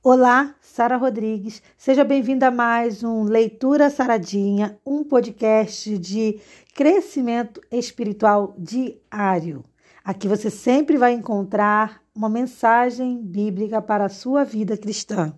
Olá, Sara Rodrigues. Seja bem-vinda a mais um Leitura Saradinha, um podcast de crescimento espiritual diário. Aqui você sempre vai encontrar uma mensagem bíblica para a sua vida cristã.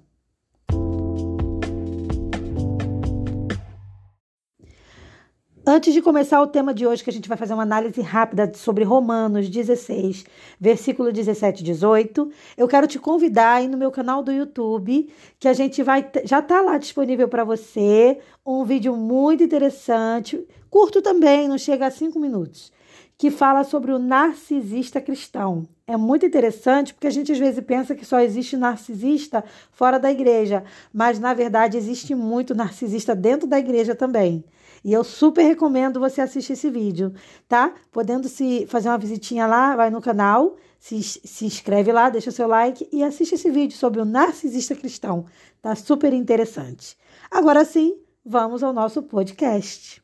Antes de começar o tema de hoje, que a gente vai fazer uma análise rápida sobre Romanos 16, versículo 17 e 18, eu quero te convidar aí no meu canal do YouTube, que a gente vai já tá lá disponível para você, um vídeo muito interessante, curto também, não chega a cinco minutos, que fala sobre o narcisista cristão. É muito interessante porque a gente às vezes pensa que só existe narcisista fora da igreja, mas na verdade existe muito narcisista dentro da igreja também. E eu super recomendo você assistir esse vídeo, tá? Podendo se fazer uma visitinha lá, vai no canal, se, se inscreve lá, deixa seu like e assiste esse vídeo sobre o narcisista cristão. Tá super interessante. Agora sim, vamos ao nosso podcast.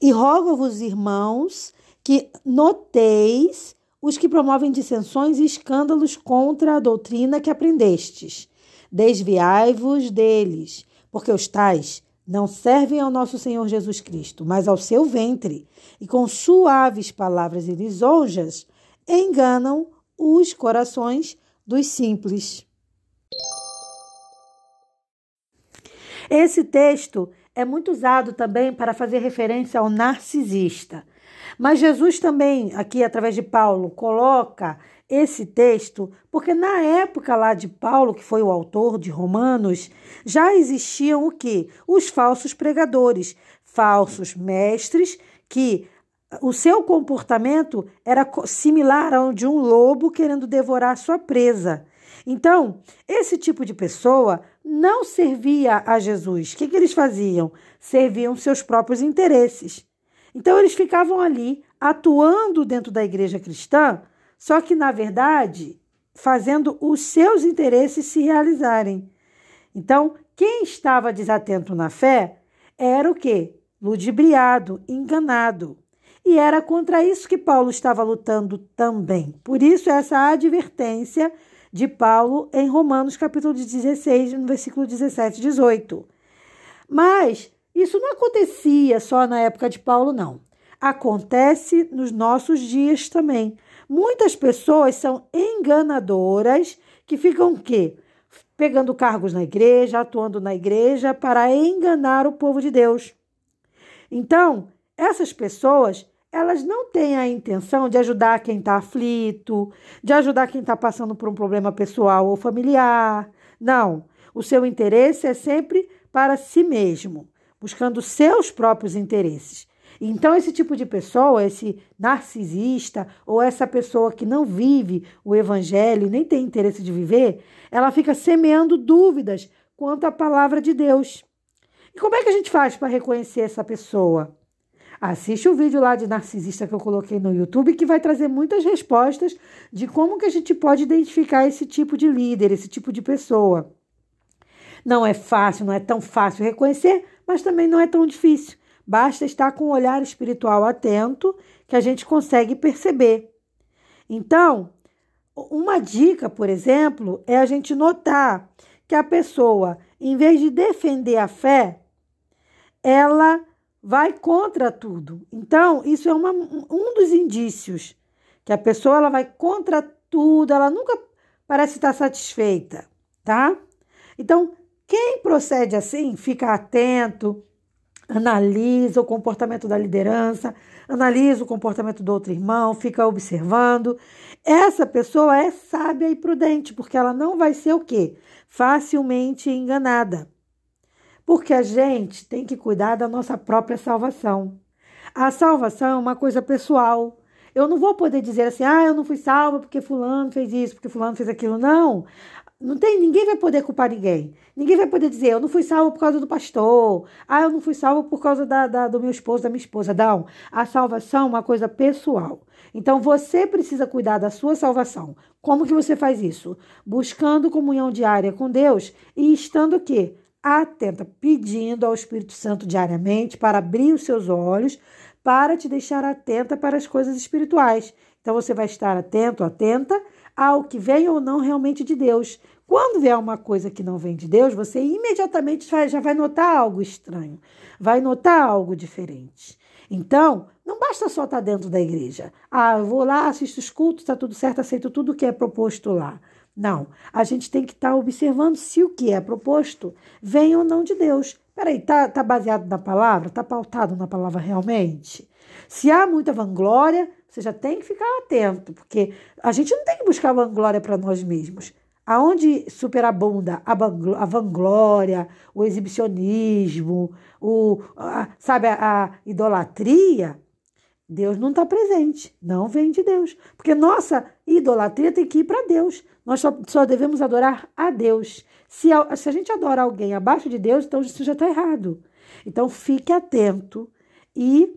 E rogo-vos, irmãos, que noteis os que promovem dissensões e escândalos contra a doutrina que aprendestes Desviai-vos deles, porque os tais não servem ao nosso Senhor Jesus Cristo, mas ao seu ventre, e com suaves palavras e lisonjas enganam os corações dos simples. Esse texto é muito usado também para fazer referência ao narcisista. Mas Jesus também, aqui através de Paulo, coloca esse texto porque na época lá de Paulo, que foi o autor de Romanos, já existiam o que? Os falsos pregadores, falsos mestres que o seu comportamento era similar ao de um lobo querendo devorar sua presa. Então, esse tipo de pessoa não servia a Jesus. O que, que eles faziam? Serviam seus próprios interesses. Então, eles ficavam ali atuando dentro da igreja cristã só que, na verdade, fazendo os seus interesses se realizarem. Então, quem estava desatento na fé era o quê? Ludibriado, enganado. E era contra isso que Paulo estava lutando também. Por isso, essa advertência de Paulo em Romanos, capítulo 16, no versículo 17 e 18. Mas isso não acontecia só na época de Paulo, não. Acontece nos nossos dias também. Muitas pessoas são enganadoras que ficam quê? Pegando cargos na igreja, atuando na igreja para enganar o povo de Deus. Então, essas pessoas, elas não têm a intenção de ajudar quem está aflito, de ajudar quem está passando por um problema pessoal ou familiar. Não. O seu interesse é sempre para si mesmo, buscando seus próprios interesses. Então, esse tipo de pessoa, esse narcisista, ou essa pessoa que não vive o evangelho, nem tem interesse de viver, ela fica semeando dúvidas quanto à palavra de Deus. E como é que a gente faz para reconhecer essa pessoa? Assiste o vídeo lá de narcisista que eu coloquei no YouTube, que vai trazer muitas respostas de como que a gente pode identificar esse tipo de líder, esse tipo de pessoa. Não é fácil, não é tão fácil reconhecer, mas também não é tão difícil. Basta estar com o olhar espiritual atento que a gente consegue perceber. Então, uma dica, por exemplo, é a gente notar que a pessoa, em vez de defender a fé, ela vai contra tudo. Então, isso é uma, um dos indícios que a pessoa ela vai contra tudo, ela nunca parece estar satisfeita, tá? Então, quem procede assim, fica atento, analisa o comportamento da liderança, analisa o comportamento do outro irmão, fica observando. Essa pessoa é sábia e prudente, porque ela não vai ser o quê? Facilmente enganada. Porque a gente tem que cuidar da nossa própria salvação. A salvação é uma coisa pessoal. Eu não vou poder dizer assim, ah, eu não fui salva porque fulano fez isso, porque fulano fez aquilo. Não. Não tem, ninguém vai poder culpar ninguém. Ninguém vai poder dizer, eu não fui salvo por causa do pastor. Ah, eu não fui salvo por causa da, da, do meu esposo, da minha esposa. Não. A salvação é uma coisa pessoal. Então você precisa cuidar da sua salvação. Como que você faz isso? Buscando comunhão diária com Deus e estando o quê? Atenta, pedindo ao Espírito Santo diariamente para abrir os seus olhos, para te deixar atenta para as coisas espirituais. Então você vai estar atento, atenta ao que vem ou não realmente de Deus. Quando vier uma coisa que não vem de Deus, você imediatamente já vai notar algo estranho, vai notar algo diferente. Então, não basta só estar dentro da igreja. Ah, eu vou lá, assisto os cultos, está tudo certo, aceito tudo que é proposto lá. Não, a gente tem que estar observando se o que é proposto vem ou não de Deus. Peraí, tá, tá baseado na palavra? Tá pautado na palavra realmente? Se há muita vanglória, você já tem que ficar atento, porque a gente não tem que buscar vanglória para nós mesmos. Aonde superabunda a vanglória, o exibicionismo, o, a, sabe, a, a idolatria, Deus não está presente, não vem de Deus. Porque nossa idolatria tem que ir para Deus. Nós só, só, devemos adorar a Deus. Se a, se a gente adora alguém abaixo de Deus, então isso já está errado. Então fique atento e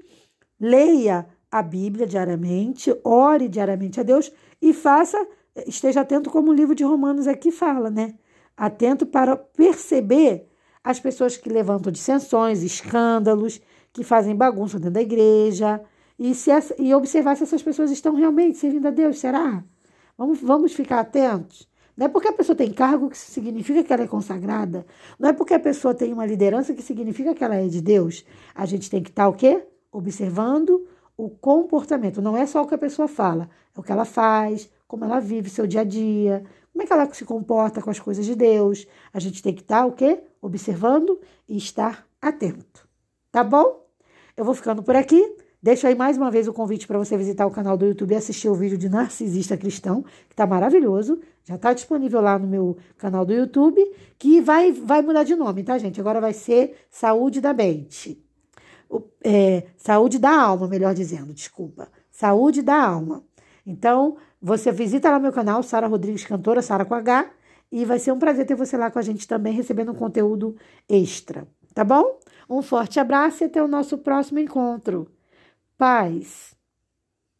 leia a Bíblia diariamente, ore diariamente a Deus e faça, esteja atento como o livro de Romanos aqui fala, né? Atento para perceber as pessoas que levantam dissensões, escândalos, que fazem bagunça dentro da igreja e, se, e observar se essas pessoas estão realmente servindo a Deus, será? Vamos, vamos ficar atentos. Não é porque a pessoa tem cargo que significa que ela é consagrada. Não é porque a pessoa tem uma liderança que significa que ela é de Deus. A gente tem que estar o quê? Observando o comportamento. Não é só o que a pessoa fala, é o que ela faz, como ela vive seu dia a dia, como é que ela se comporta com as coisas de Deus. A gente tem que estar o quê? Observando e estar atento. Tá bom? Eu vou ficando por aqui. Deixo aí mais uma vez o convite para você visitar o canal do YouTube e assistir o vídeo de Narcisista Cristão, que está maravilhoso. Já está disponível lá no meu canal do YouTube, que vai, vai mudar de nome, tá, gente? Agora vai ser Saúde da Mente. O, é, saúde da alma, melhor dizendo, desculpa. Saúde da alma. Então, você visita lá meu canal, Sara Rodrigues Cantora, Sara com H, e vai ser um prazer ter você lá com a gente também, recebendo um conteúdo extra, tá bom? Um forte abraço e até o nosso próximo encontro. Paz.